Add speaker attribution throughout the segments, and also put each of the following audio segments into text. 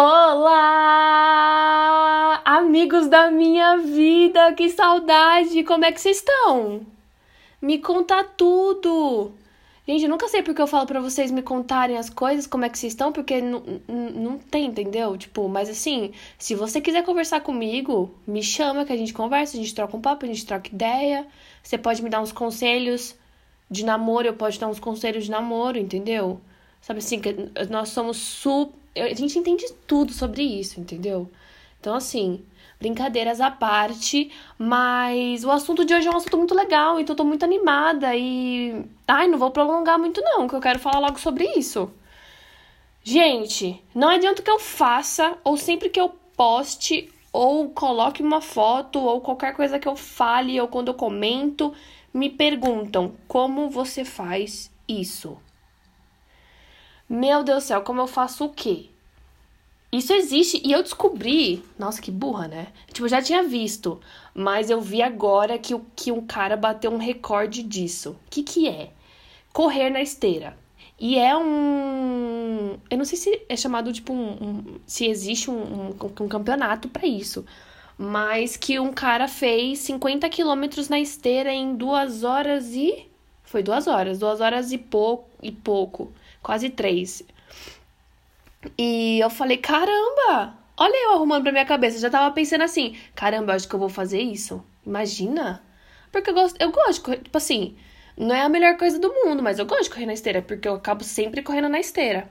Speaker 1: Olá, amigos da minha vida, que saudade! Como é que vocês estão? Me conta tudo! Gente, eu nunca sei porque eu falo para vocês me contarem as coisas, como é que vocês estão, porque não tem, entendeu? Tipo, mas assim, se você quiser conversar comigo, me chama que a gente conversa, a gente troca um papo, a gente troca ideia. Você pode me dar uns conselhos de namoro, eu posso dar uns conselhos de namoro, entendeu? Sabe assim, que nós somos super a gente entende tudo sobre isso, entendeu? Então, assim, brincadeiras à parte, mas o assunto de hoje é um assunto muito legal, então eu tô muito animada e. Ai, não vou prolongar muito, não, que eu quero falar logo sobre isso. Gente, não adianta que eu faça, ou sempre que eu poste, ou coloque uma foto, ou qualquer coisa que eu fale, ou quando eu comento, me perguntam como você faz isso. Meu Deus do céu, como eu faço o quê? Isso existe e eu descobri. Nossa, que burra, né? Tipo, eu já tinha visto, mas eu vi agora que, que um cara bateu um recorde disso. O que, que é? Correr na esteira. E é um. Eu não sei se é chamado, tipo, um. um se existe um, um, um campeonato para isso. Mas que um cara fez 50 quilômetros na esteira em duas horas e. Foi duas horas, duas horas e pouco, e pouco quase três. E eu falei, caramba! Olha eu arrumando pra minha cabeça. Já tava pensando assim, caramba, acho que eu vou fazer isso. Imagina? Porque eu gosto, eu gosto de correr, tipo assim, não é a melhor coisa do mundo, mas eu gosto de correr na esteira, porque eu acabo sempre correndo na esteira.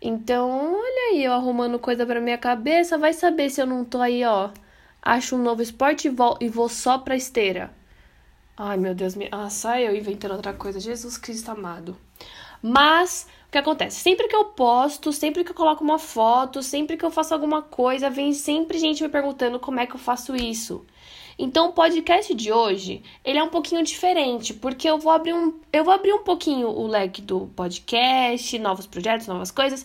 Speaker 1: Então, olha aí, eu arrumando coisa pra minha cabeça, vai saber se eu não tô aí, ó. Acho um novo esporte e vou, e vou só pra esteira. Ai, meu Deus, me... ah, sai eu inventando outra coisa. Jesus Cristo amado. Mas o que acontece? Sempre que eu posto, sempre que eu coloco uma foto, sempre que eu faço alguma coisa, vem sempre gente me perguntando como é que eu faço isso. Então o podcast de hoje, ele é um pouquinho diferente, porque eu vou abrir um, eu vou abrir um pouquinho o leque do podcast, novos projetos, novas coisas,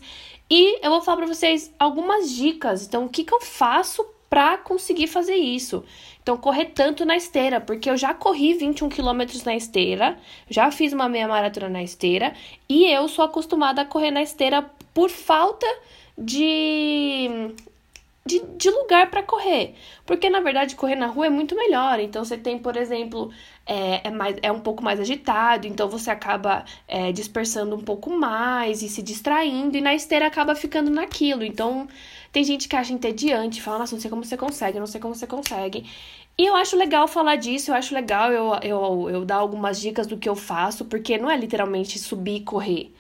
Speaker 1: e eu vou falar para vocês algumas dicas. Então, o que que eu faço para conseguir fazer isso? Então, correr tanto na esteira, porque eu já corri 21 quilômetros na esteira, já fiz uma meia maratona na esteira, e eu sou acostumada a correr na esteira por falta de de, de lugar para correr. Porque, na verdade, correr na rua é muito melhor. Então, você tem, por exemplo, é, é, mais, é um pouco mais agitado, então você acaba é, dispersando um pouco mais e se distraindo, e na esteira acaba ficando naquilo. Então, tem gente que acha entediante, fala, nossa, não sei como você consegue, não sei como você consegue. E eu acho legal falar disso, eu acho legal eu, eu, eu dar algumas dicas do que eu faço, porque não é literalmente subir e correr.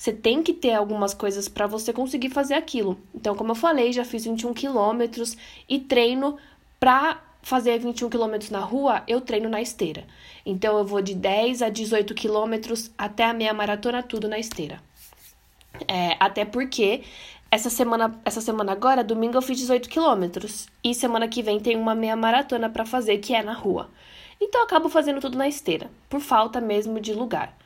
Speaker 1: Você tem que ter algumas coisas para você conseguir fazer aquilo. Então, como eu falei, já fiz 21 quilômetros e treino pra fazer 21 quilômetros na rua, eu treino na esteira. Então, eu vou de 10 a 18 quilômetros até a meia maratona, tudo na esteira. É, até porque essa semana, essa semana agora, domingo, eu fiz 18 quilômetros. E semana que vem tem uma meia maratona para fazer, que é na rua. Então, eu acabo fazendo tudo na esteira, por falta mesmo de lugar.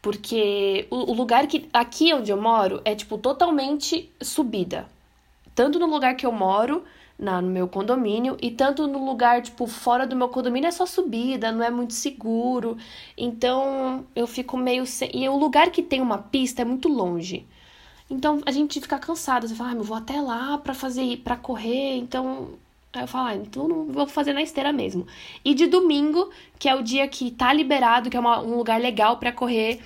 Speaker 1: Porque o, lugar que. Aqui onde eu moro é, tipo, totalmente subida. Tanto no lugar que eu moro, na, no meu condomínio, e tanto no lugar, tipo, fora do meu condomínio é só subida, não é muito seguro. Então eu fico meio sem. E o lugar que tem uma pista é muito longe. Então a gente fica cansado. Você fala, ah, eu vou até lá pra fazer, para correr. Então Aí eu falo, ah, então não vou fazer na esteira mesmo. E de domingo, que é o dia que tá liberado, que é uma, um lugar legal para correr.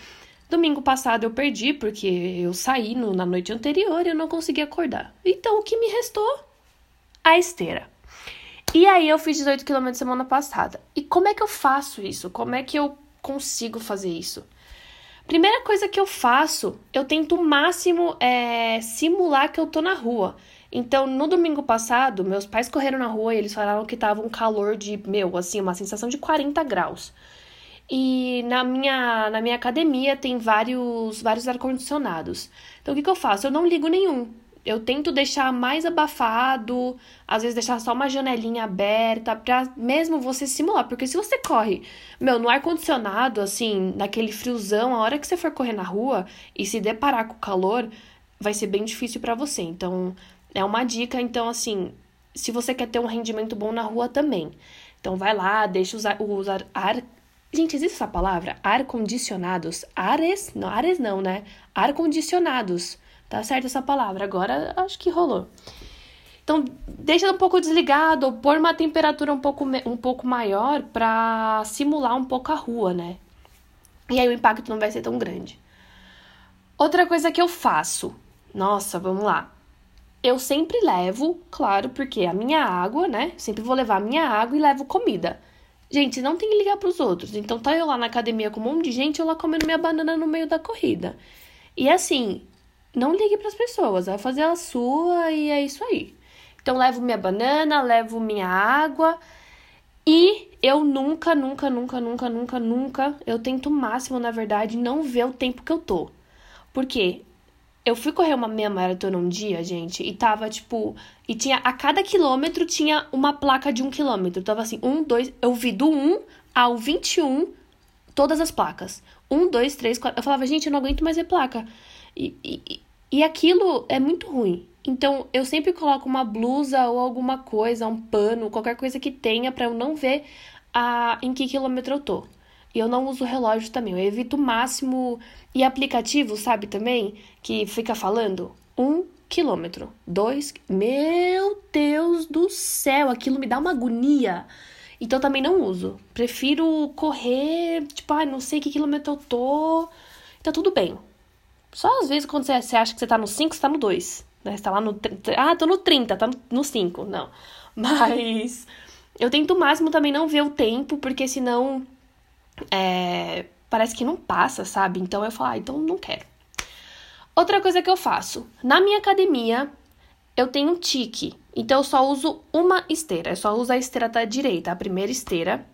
Speaker 1: Domingo passado eu perdi, porque eu saí no, na noite anterior e eu não consegui acordar. Então o que me restou? A esteira. E aí eu fiz 18 km semana passada. E como é que eu faço isso? Como é que eu consigo fazer isso? Primeira coisa que eu faço, eu tento o máximo é, simular que eu tô na rua. Então, no domingo passado, meus pais correram na rua e eles falaram que tava um calor de, meu, assim, uma sensação de 40 graus. E na minha, na minha academia tem vários, vários ar-condicionados. Então, o que, que eu faço? Eu não ligo nenhum. Eu tento deixar mais abafado, às vezes deixar só uma janelinha aberta, pra mesmo você simular. Porque se você corre, meu, no ar-condicionado, assim, naquele friozão, a hora que você for correr na rua e se deparar com o calor, vai ser bem difícil para você. Então, é uma dica, então, assim, se você quer ter um rendimento bom na rua também. Então, vai lá, deixa usar, usar ar. Gente, existe essa palavra? Ar-condicionados? Ares? Não, ares não, né? Ar-condicionados Tá certo essa palavra? Agora acho que rolou. Então, deixa um pouco desligado, ou pôr uma temperatura um pouco, um pouco maior para simular um pouco a rua, né? E aí o impacto não vai ser tão grande. Outra coisa que eu faço, nossa, vamos lá. Eu sempre levo, claro, porque a minha água, né? Sempre vou levar a minha água e levo comida. Gente, não tem que ligar pros outros. Então tá eu lá na academia com um monte de gente, eu lá comendo minha banana no meio da corrida. E assim, não ligue pras pessoas, vai fazer a sua e é isso aí. Então, levo minha banana, levo minha água. E eu nunca, nunca, nunca, nunca, nunca, nunca, eu tento o máximo, na verdade, não ver o tempo que eu tô. Porque eu fui correr uma meia maratona um dia, gente, e tava tipo. E tinha. A cada quilômetro tinha uma placa de um quilômetro. Tava assim, um, dois. Eu vi do 1 ao 21 todas as placas. Um, dois, três, quatro. Eu falava, gente, eu não aguento mais ver placa. E, e, e aquilo é muito ruim. Então, eu sempre coloco uma blusa ou alguma coisa, um pano, qualquer coisa que tenha para eu não ver a, em que quilômetro eu tô. Eu não uso relógio também, eu evito o máximo. E aplicativo, sabe também, que fica falando um quilômetro, dois. Meu Deus do céu, aquilo me dá uma agonia. Então também não uso. Prefiro correr, tipo, ah, não sei que quilômetro eu tô. Tá tudo bem. Só às vezes quando você acha que você tá no 5, você tá no 2. Né? Você tá lá no. Ah, tô no 30, tá no 5. Não. Mas eu tento o máximo também não ver o tempo, porque senão. É, parece que não passa, sabe? Então eu falo, ah, então não quero. Outra coisa que eu faço. Na minha academia, eu tenho um tique. Então eu só uso uma esteira. Eu só uso a esteira da direita, a primeira esteira.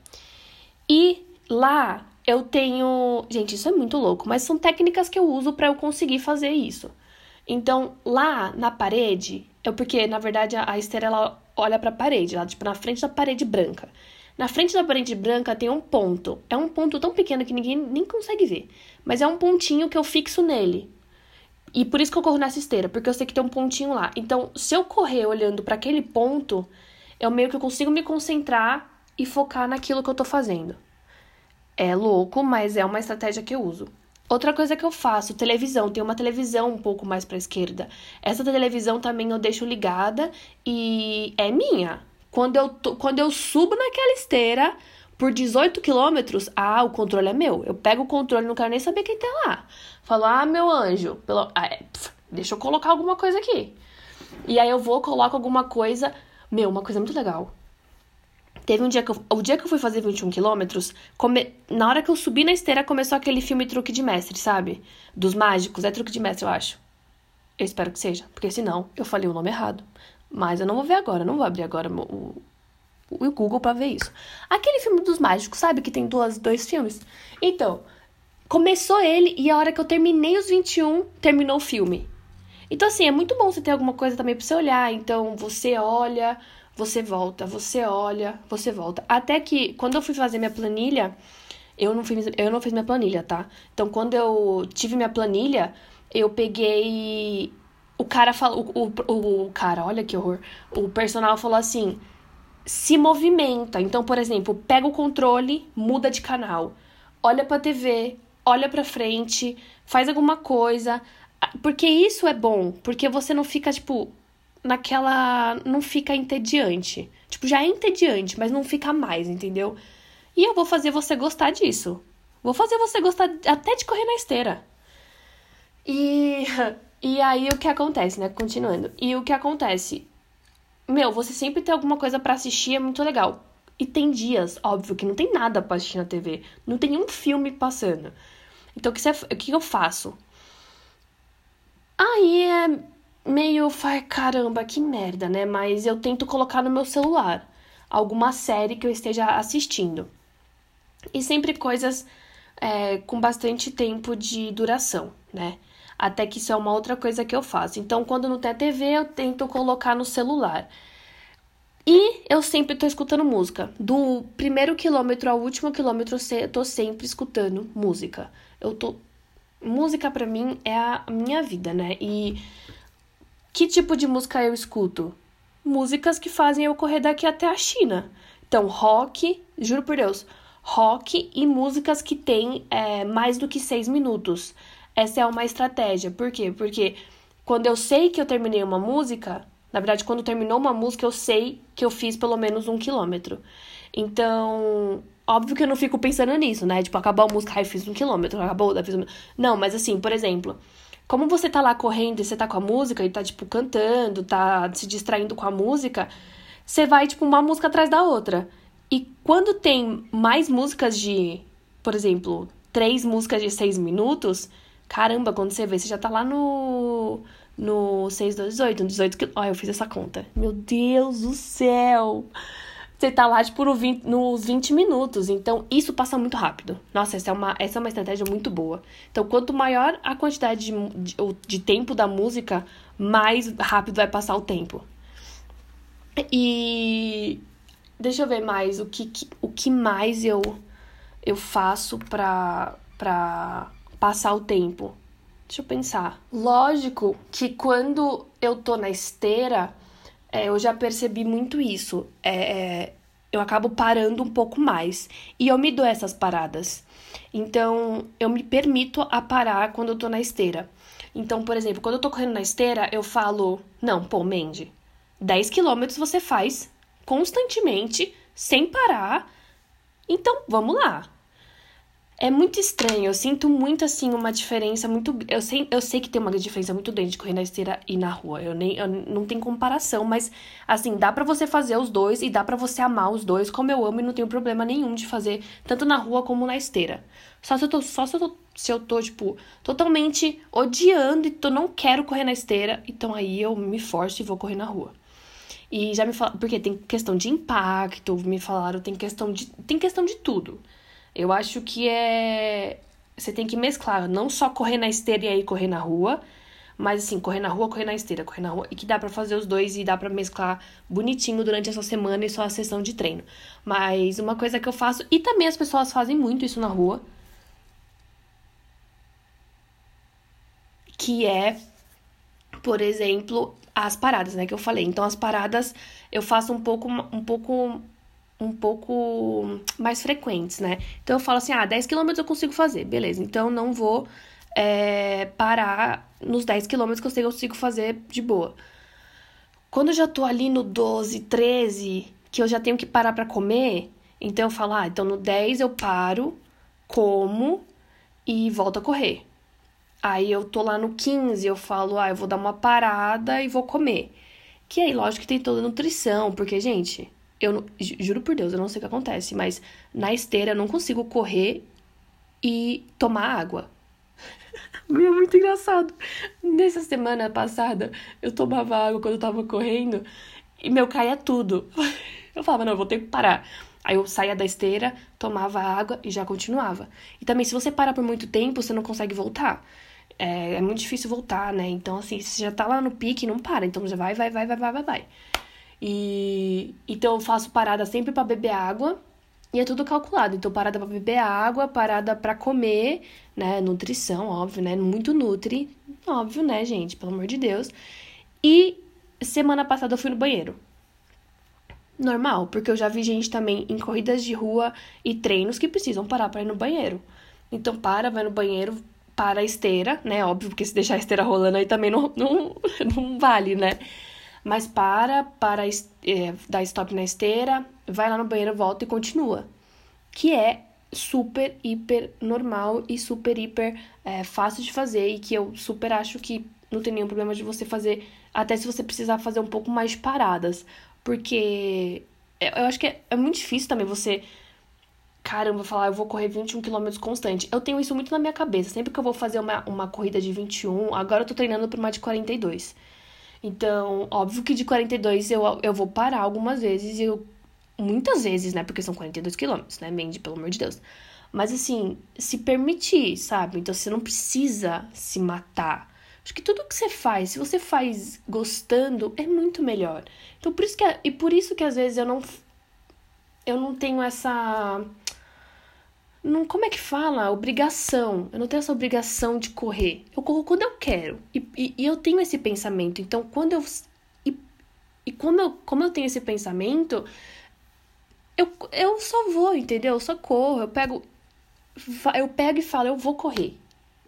Speaker 1: E lá eu tenho. Gente, isso é muito louco, mas são técnicas que eu uso para eu conseguir fazer isso. Então, lá na parede, é porque na verdade a, a esteira ela olha para a parede, lá tipo na frente da parede branca. Na frente da parede branca tem um ponto. É um ponto tão pequeno que ninguém nem consegue ver, mas é um pontinho que eu fixo nele. E por isso que eu corro nessa esteira, porque eu sei que tem um pontinho lá. Então, se eu correr olhando para aquele ponto, eu meio que eu consigo me concentrar e focar naquilo que eu tô fazendo. É louco, mas é uma estratégia que eu uso. Outra coisa que eu faço, televisão. Tem uma televisão um pouco mais para esquerda. Essa televisão também eu deixo ligada e é minha. Quando eu, quando eu subo naquela esteira por 18 quilômetros, ah, o controle é meu. Eu pego o controle, não quero nem saber quem tá lá. Falo, ah, meu anjo, pelo, ah, é, pf, deixa eu colocar alguma coisa aqui. E aí eu vou, coloco alguma coisa. Meu, uma coisa muito legal. Teve um dia que eu, o dia que eu fui fazer 21 quilômetros, come, na hora que eu subi na esteira começou aquele filme Truque de Mestre, sabe? Dos mágicos, é Truque de Mestre, eu acho. Eu espero que seja, porque senão eu falei o nome errado. Mas eu não vou ver agora, não vou abrir agora o, o Google para ver isso. Aquele filme dos mágicos, sabe? Que tem duas, dois filmes. Então, começou ele e a hora que eu terminei os 21, terminou o filme. Então, assim, é muito bom você ter alguma coisa também pra você olhar. Então, você olha, você volta, você olha, você volta. Até que quando eu fui fazer minha planilha, eu não fiz, eu não fiz minha planilha, tá? Então quando eu tive minha planilha, eu peguei. O cara falou. O, o, o cara, olha que horror. O personal falou assim: se movimenta. Então, por exemplo, pega o controle, muda de canal. Olha pra TV, olha pra frente, faz alguma coisa. Porque isso é bom, porque você não fica, tipo, naquela. não fica entediante. Tipo, já é entediante, mas não fica mais, entendeu? E eu vou fazer você gostar disso. Vou fazer você gostar até de correr na esteira. E. E aí o que acontece, né? Continuando. E o que acontece? Meu, você sempre tem alguma coisa para assistir, é muito legal. E tem dias, óbvio, que não tem nada pra assistir na TV. Não tem nenhum filme passando. Então, o que, você, o que eu faço? Aí é meio, vai, caramba, que merda, né? Mas eu tento colocar no meu celular alguma série que eu esteja assistindo. E sempre coisas é, com bastante tempo de duração, né? Até que isso é uma outra coisa que eu faço. Então, quando não tem a TV, eu tento colocar no celular. E eu sempre tô escutando música. Do primeiro quilômetro ao último quilômetro, eu tô sempre escutando música. Eu tô. Música para mim é a minha vida, né? E que tipo de música eu escuto? Músicas que fazem eu correr daqui até a China. Então, rock, juro por Deus, rock e músicas que têm é, mais do que seis minutos. Essa é uma estratégia. Por quê? Porque quando eu sei que eu terminei uma música, na verdade, quando terminou uma música, eu sei que eu fiz pelo menos um quilômetro. Então, óbvio que eu não fico pensando nisso, né? Tipo, acabou a música, ai, fiz um quilômetro, acabou, fiz um... Não, mas assim, por exemplo, como você tá lá correndo e você tá com a música e tá, tipo, cantando, tá se distraindo com a música, você vai, tipo, uma música atrás da outra. E quando tem mais músicas de, por exemplo, três músicas de seis minutos, caramba, quando você vê, você já tá lá no. No 6 do 18, no 18 que. Olha, eu fiz essa conta. Meu Deus do céu! Você tá lá, tipo, no 20, nos 20 minutos. Então, isso passa muito rápido. Nossa, essa é uma, essa é uma estratégia muito boa. Então, quanto maior a quantidade de, de, de tempo da música, mais rápido vai passar o tempo. E deixa eu ver mais o que, que, o que mais eu eu faço pra, pra passar o tempo. Deixa eu pensar. Lógico que quando eu tô na esteira, é, eu já percebi muito isso. É, é, eu acabo parando um pouco mais. E eu me dou essas paradas. Então, eu me permito a parar quando eu tô na esteira. Então, por exemplo, quando eu tô correndo na esteira, eu falo: Não, pô, Mandy, 10 quilômetros você faz constantemente, sem parar. Então, vamos lá. É muito estranho, eu sinto muito assim uma diferença muito. Eu sei, eu sei que tem uma diferença muito grande de correr na esteira e na rua. Eu nem eu, não tem comparação, mas assim, dá para você fazer os dois e dá para você amar os dois, como eu amo e não tenho problema nenhum de fazer tanto na rua como na esteira. Só se eu tô, só se eu tô, se eu tô tipo, totalmente odiando e tô, não quero correr na esteira, então aí eu me forço e vou correr na rua. E já me falaram, porque tem questão de impacto, me falaram, tem questão de, tem questão de tudo. Eu acho que é você tem que mesclar, não só correr na esteira e aí correr na rua, mas assim, correr na rua, correr na esteira, correr na rua, e que dá para fazer os dois e dá para mesclar bonitinho durante essa semana e só a sessão de treino. Mas uma coisa que eu faço, e também as pessoas fazem muito isso na rua, que é, por exemplo, as paradas, né, que eu falei. Então as paradas eu faço um pouco um pouco um pouco mais frequentes, né? Então eu falo assim: "Ah, 10 km eu consigo fazer". Beleza. Então não vou é, parar nos 10 km que eu consigo fazer de boa. Quando eu já tô ali no 12, 13, que eu já tenho que parar para comer, então eu falo: "Ah, então no 10 eu paro, como e volto a correr". Aí eu tô lá no 15, eu falo, ah, eu vou dar uma parada e vou comer. Que aí, lógico que tem toda a nutrição, porque, gente, eu não, juro por Deus, eu não sei o que acontece, mas na esteira eu não consigo correr e tomar água. é muito engraçado. Nessa semana passada, eu tomava água quando eu tava correndo e meu caía tudo. Eu falava, não, eu vou ter que parar. Aí eu saía da esteira, tomava água e já continuava. E também, se você parar por muito tempo, você não consegue voltar é, é muito difícil voltar, né? Então, assim, você já tá lá no pique, não para. Então, já vai, vai, vai, vai, vai, vai, vai. E então eu faço parada sempre para beber água e é tudo calculado. Então, parada para beber água, parada para comer, né? Nutrição, óbvio, né? Muito nutri, óbvio, né, gente? Pelo amor de Deus. E semana passada eu fui no banheiro. Normal, porque eu já vi gente também em corridas de rua e treinos que precisam parar para ir no banheiro. Então, para, vai no banheiro, para a esteira, né? Óbvio, porque se deixar a esteira rolando aí também não, não, não vale, né? Mas para, para é, dar stop na esteira, vai lá no banheiro, volta e continua. Que é super, hiper normal e super, hiper é, fácil de fazer e que eu super acho que não tem nenhum problema de você fazer, até se você precisar fazer um pouco mais paradas. Porque eu acho que é, é muito difícil também você caramba, falar, eu vou correr 21 km constante. Eu tenho isso muito na minha cabeça. Sempre que eu vou fazer uma, uma corrida de 21, agora eu tô treinando por uma de 42. Então, óbvio que de 42 eu, eu vou parar algumas vezes, eu muitas vezes, né? Porque são 42 quilômetros, né, Mandy, pelo amor de Deus. Mas assim, se permitir, sabe? Então você não precisa se matar. Acho que tudo que você faz, se você faz gostando, é muito melhor. Então por isso que e por isso que às vezes eu não eu não tenho essa não, como é que fala? Obrigação. Eu não tenho essa obrigação de correr. Eu corro quando eu quero. E, e, e eu tenho esse pensamento. Então, quando eu. E, e como, eu, como eu tenho esse pensamento, eu, eu só vou, entendeu? Eu só corro. Eu pego. Eu pego e falo, eu vou correr.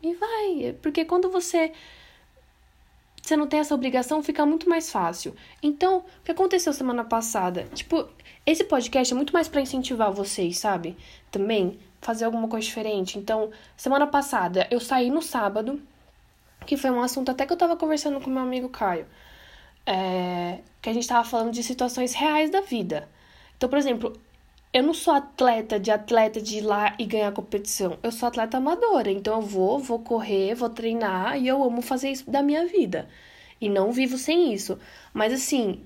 Speaker 1: E vai. Porque quando você você não tem essa obrigação, fica muito mais fácil. Então, o que aconteceu semana passada? Tipo, esse podcast é muito mais para incentivar vocês, sabe? Também fazer alguma coisa diferente. Então, semana passada eu saí no sábado, que foi um assunto até que eu tava conversando com meu amigo Caio. É, que a gente tava falando de situações reais da vida. Então, por exemplo, eu não sou atleta de atleta de ir lá e ganhar competição. Eu sou atleta amadora. Então eu vou, vou correr, vou treinar e eu amo fazer isso da minha vida. E não vivo sem isso. Mas assim,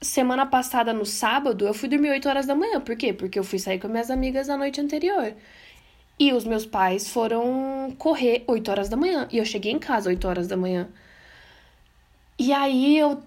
Speaker 1: semana passada no sábado, eu fui dormir 8 horas da manhã. Por quê? Porque eu fui sair com minhas amigas na noite anterior. E os meus pais foram correr 8 horas da manhã. E eu cheguei em casa 8 horas da manhã. E aí eu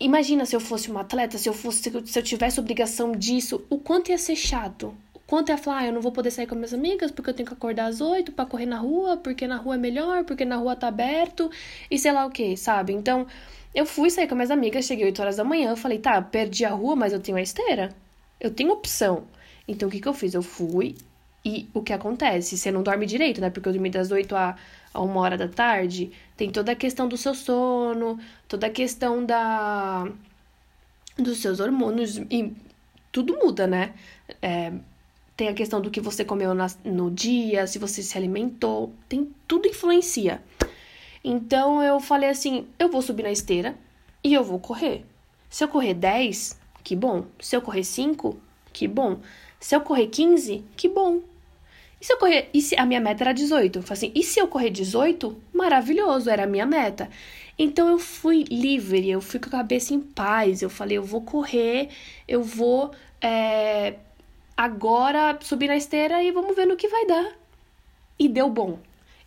Speaker 1: Imagina se eu fosse uma atleta, se eu fosse, se eu tivesse obrigação disso, o quanto ia ser chato. O quanto ia falar, ah, eu não vou poder sair com minhas amigas porque eu tenho que acordar às oito para correr na rua, porque na rua é melhor, porque na rua tá aberto e sei lá o que, sabe? Então, eu fui sair com minhas amigas, cheguei 8 horas da manhã, falei, tá, perdi a rua, mas eu tenho a esteira. Eu tenho opção. Então, o que que eu fiz? Eu fui e o que acontece? Você não dorme direito, né? Porque eu dormi das 8 a a uma hora da tarde, tem toda a questão do seu sono, toda a questão da dos seus hormônios e tudo muda, né? É, tem a questão do que você comeu na, no dia, se você se alimentou, tem tudo influencia. Então eu falei assim, eu vou subir na esteira e eu vou correr. Se eu correr 10, que bom. Se eu correr 5, que bom. Se eu correr 15, que bom. E se eu correr. E se a minha meta era 18? Eu falei assim, e se eu correr 18? Maravilhoso, era a minha meta. Então eu fui livre, eu fui com a cabeça em paz. Eu falei, eu vou correr, eu vou é, agora subir na esteira e vamos ver no que vai dar. E deu bom.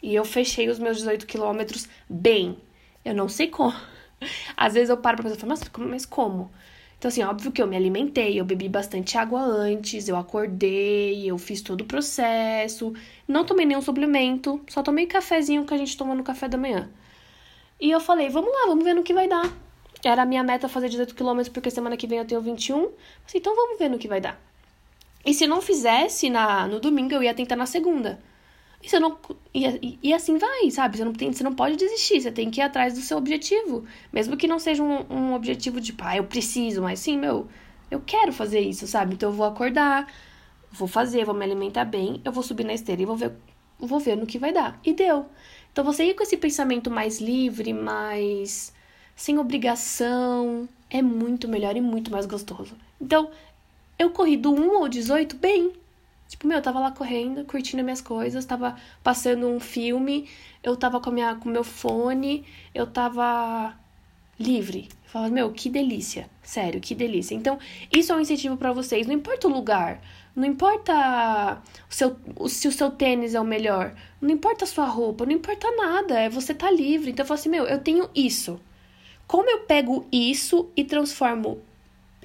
Speaker 1: E eu fechei os meus 18 quilômetros bem. Eu não sei como. Às vezes eu paro pra pensar, mas, mas como? Então, assim, óbvio que eu me alimentei, eu bebi bastante água antes, eu acordei, eu fiz todo o processo. Não tomei nenhum suplemento, só tomei cafezinho que a gente toma no café da manhã. E eu falei, vamos lá, vamos ver no que vai dar. Era a minha meta fazer 18 km, porque semana que vem eu tenho 21. Assim, então vamos ver no que vai dar. E se não fizesse na, no domingo, eu ia tentar na segunda. E, você não, e, e assim vai, sabe? Você não, tem, você não pode desistir, você tem que ir atrás do seu objetivo. Mesmo que não seja um, um objetivo de, pá, eu preciso, mas sim, meu, eu quero fazer isso, sabe? Então eu vou acordar, vou fazer, vou me alimentar bem, eu vou subir na esteira e vou ver, vou ver no que vai dar. E deu. Então você ir com esse pensamento mais livre, mais sem obrigação, é muito melhor e muito mais gostoso. Então, eu corri do 1 ao 18 bem, Tipo, meu, eu tava lá correndo, curtindo minhas coisas, tava passando um filme, eu tava com, minha, com meu fone, eu tava livre. Eu falava, meu, que delícia. Sério, que delícia. Então, isso é um incentivo para vocês. Não importa o lugar, não importa o seu, o, se o seu tênis é o melhor, não importa a sua roupa, não importa nada. É você tá livre. Então, eu falo assim, meu, eu tenho isso. Como eu pego isso e transformo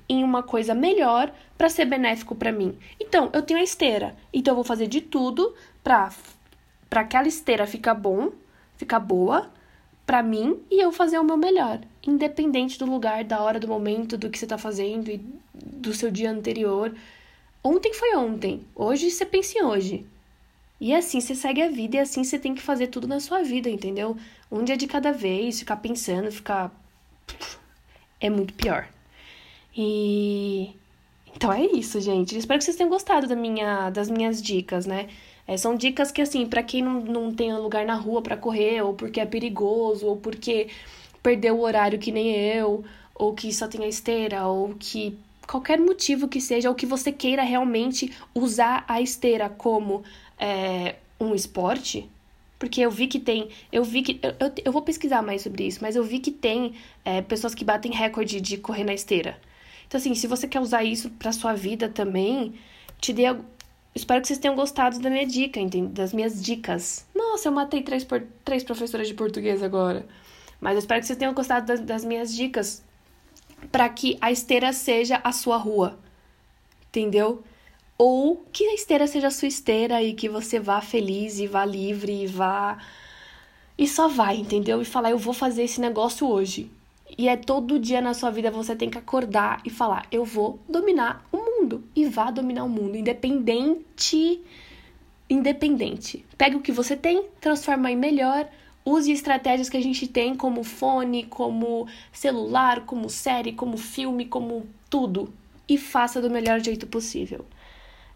Speaker 1: em uma coisa melhor para ser benéfico para mim. Então, eu tenho a esteira. Então, eu vou fazer de tudo para para aquela esteira ficar bom, ficar boa para mim e eu fazer o meu melhor, independente do lugar, da hora, do momento, do que você tá fazendo e do seu dia anterior. Ontem foi ontem, hoje você pensa em hoje. E assim você segue a vida e assim você tem que fazer tudo na sua vida, entendeu? Um dia de cada vez, ficar pensando, ficar. É muito pior. E então é isso, gente. Espero que vocês tenham gostado da minha, das minhas dicas, né? É, são dicas que, assim, para quem não, não tem lugar na rua para correr, ou porque é perigoso, ou porque perdeu o horário que nem eu, ou que só tem a esteira, ou que qualquer motivo que seja, ou que você queira realmente usar a esteira como é, um esporte, porque eu vi que tem. Eu vi que. Eu, eu, eu, vou pesquisar mais sobre isso, mas eu vi que tem é, pessoas que batem recorde de correr na esteira. Então, assim, se você quer usar isso pra sua vida também, te dei. Espero que vocês tenham gostado da minha dica, entende? das minhas dicas. Nossa, eu matei três, por... três professoras de português agora. Mas eu espero que vocês tenham gostado das, das minhas dicas para que a esteira seja a sua rua. Entendeu? Ou que a esteira seja a sua esteira e que você vá feliz e vá livre e vá. E só vai, entendeu? E falar, eu vou fazer esse negócio hoje. E é todo dia na sua vida você tem que acordar e falar: eu vou dominar o mundo. E vá dominar o mundo, independente. Independente. Pega o que você tem, transforma em melhor, Use estratégias que a gente tem como fone, como celular, como série, como filme, como tudo. E faça do melhor jeito possível.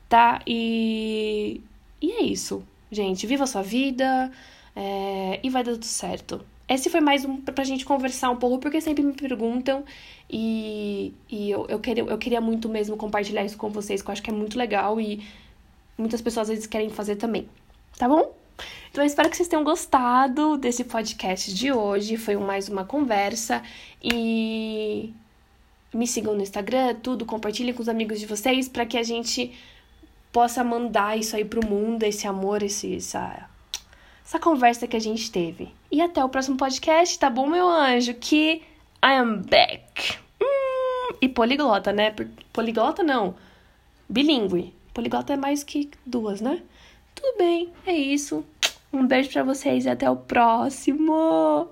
Speaker 1: Tá? E, e é isso, gente. Viva a sua vida é... e vai dar tudo certo. Esse foi mais um pra gente conversar um pouco, porque sempre me perguntam e, e eu, eu, queria, eu queria muito mesmo compartilhar isso com vocês, que eu acho que é muito legal e muitas pessoas às vezes querem fazer também. Tá bom? Então eu espero que vocês tenham gostado desse podcast de hoje. Foi mais uma conversa e me sigam no Instagram, tudo, compartilhem com os amigos de vocês para que a gente possa mandar isso aí pro mundo, esse amor, esse, essa, essa conversa que a gente teve. E até o próximo podcast, tá bom, meu anjo? Que I am back. Hum, e poliglota, né? Poliglota não. Bilingue. Poliglota é mais que duas, né? Tudo bem, é isso. Um beijo para vocês e até o próximo.